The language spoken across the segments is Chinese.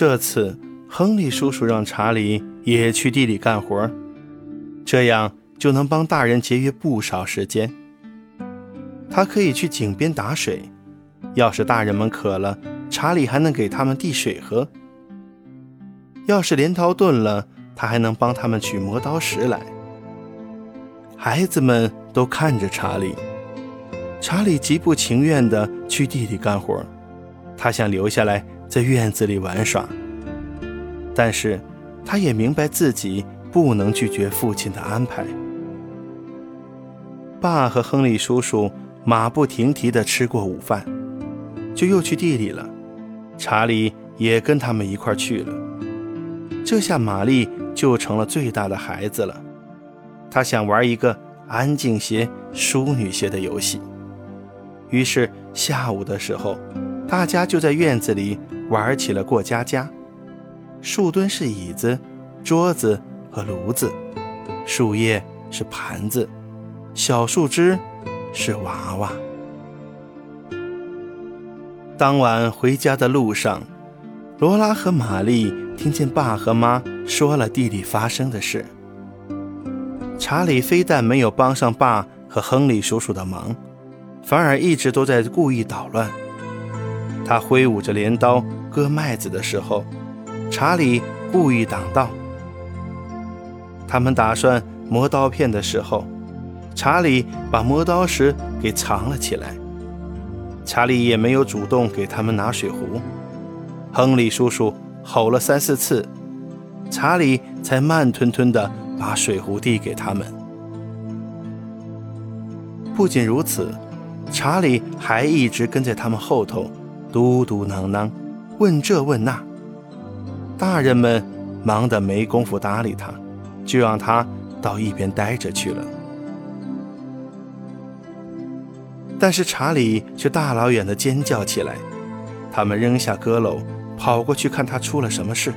这次，亨利叔叔让查理也去地里干活，这样就能帮大人节约不少时间。他可以去井边打水，要是大人们渴了，查理还能给他们递水喝。要是镰刀钝了，他还能帮他们取磨刀石来。孩子们都看着查理，查理极不情愿地去地里干活，他想留下来在院子里玩耍。但是，他也明白自己不能拒绝父亲的安排。爸和亨利叔叔马不停蹄地吃过午饭，就又去地里了。查理也跟他们一块去了。这下玛丽就成了最大的孩子了。他想玩一个安静些、淑女些的游戏，于是下午的时候，大家就在院子里玩起了过家家。树墩是椅子、桌子和炉子，树叶是盘子，小树枝是娃娃。当晚回家的路上，罗拉和玛丽听见爸和妈说了地里发生的事。查理非但没有帮上爸和亨利叔叔的忙，反而一直都在故意捣乱。他挥舞着镰刀割麦子的时候，查理故意挡道；他们打算磨刀片的时候，查理把磨刀石给藏了起来。查理也没有主动给他们拿水壶。亨利叔叔吼了三四次，查理才慢吞吞地。把水壶递给他们。不仅如此，查理还一直跟在他们后头，嘟嘟囔囔，问这问那。大人们忙得没工夫搭理他，就让他到一边待着去了。但是查理却大老远的尖叫起来，他们扔下阁楼，跑过去看他出了什么事。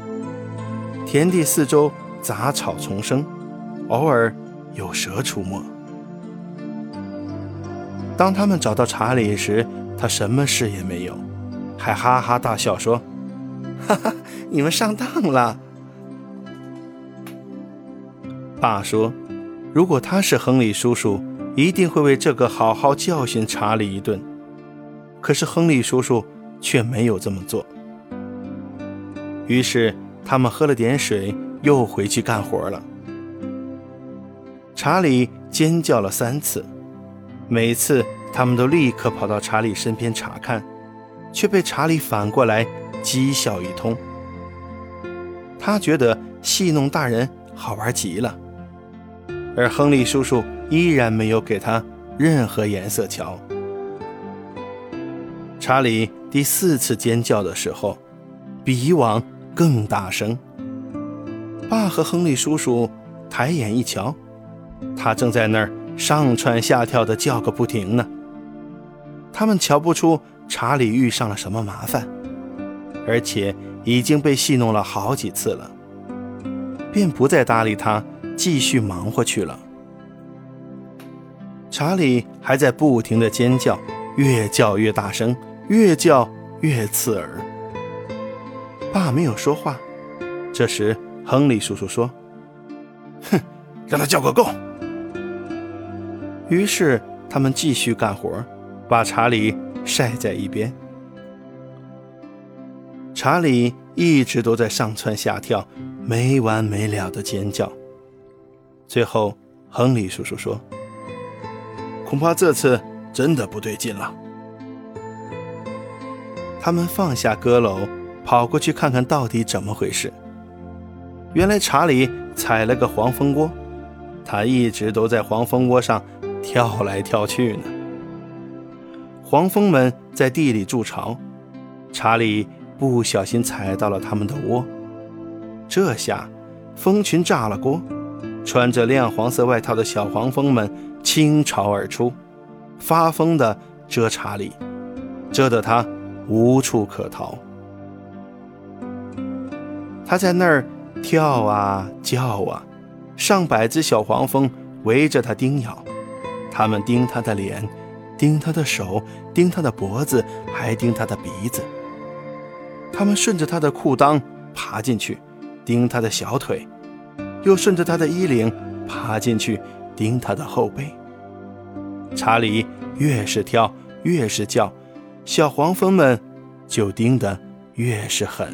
田地四周。杂草丛生，偶尔有蛇出没。当他们找到查理时，他什么事也没有，还哈哈大笑说：“哈哈，你们上当了。”爸说：“如果他是亨利叔叔，一定会为这个好好教训查理一顿。”可是亨利叔叔却没有这么做。于是他们喝了点水。又回去干活了。查理尖叫了三次，每次他们都立刻跑到查理身边查看，却被查理反过来讥笑一通。他觉得戏弄大人好玩极了，而亨利叔叔依然没有给他任何颜色瞧。查理第四次尖叫的时候，比以往更大声。爸和亨利叔叔抬眼一瞧，他正在那儿上蹿下跳的叫个不停呢。他们瞧不出查理遇上了什么麻烦，而且已经被戏弄了好几次了，便不再搭理他，继续忙活去了。查理还在不停的尖叫，越叫越大声，越叫越刺耳。爸没有说话，这时。亨利叔叔说：“哼，让他叫个够。”于是他们继续干活，把查理晒在一边。查理一直都在上蹿下跳，没完没了的尖叫。最后，亨利叔叔说：“恐怕这次真的不对劲了。”他们放下阁楼，跑过去看看到底怎么回事。原来查理踩了个黄蜂窝，他一直都在黄蜂窝上跳来跳去呢。黄蜂们在地里筑巢，查理不小心踩到了他们的窝，这下蜂群炸了锅，穿着亮黄色外套的小黄蜂们倾巢而出，发疯的蛰查理，蛰得他无处可逃。他在那儿。跳啊叫啊，上百只小黄蜂围着他叮咬，他们叮他的脸，盯他的手，盯他的脖子，还盯他的鼻子。他们顺着他的裤裆爬进去，盯他的小腿，又顺着他的衣领爬进去，盯他的后背。查理越是跳，越是叫，小黄蜂们就盯得越是狠。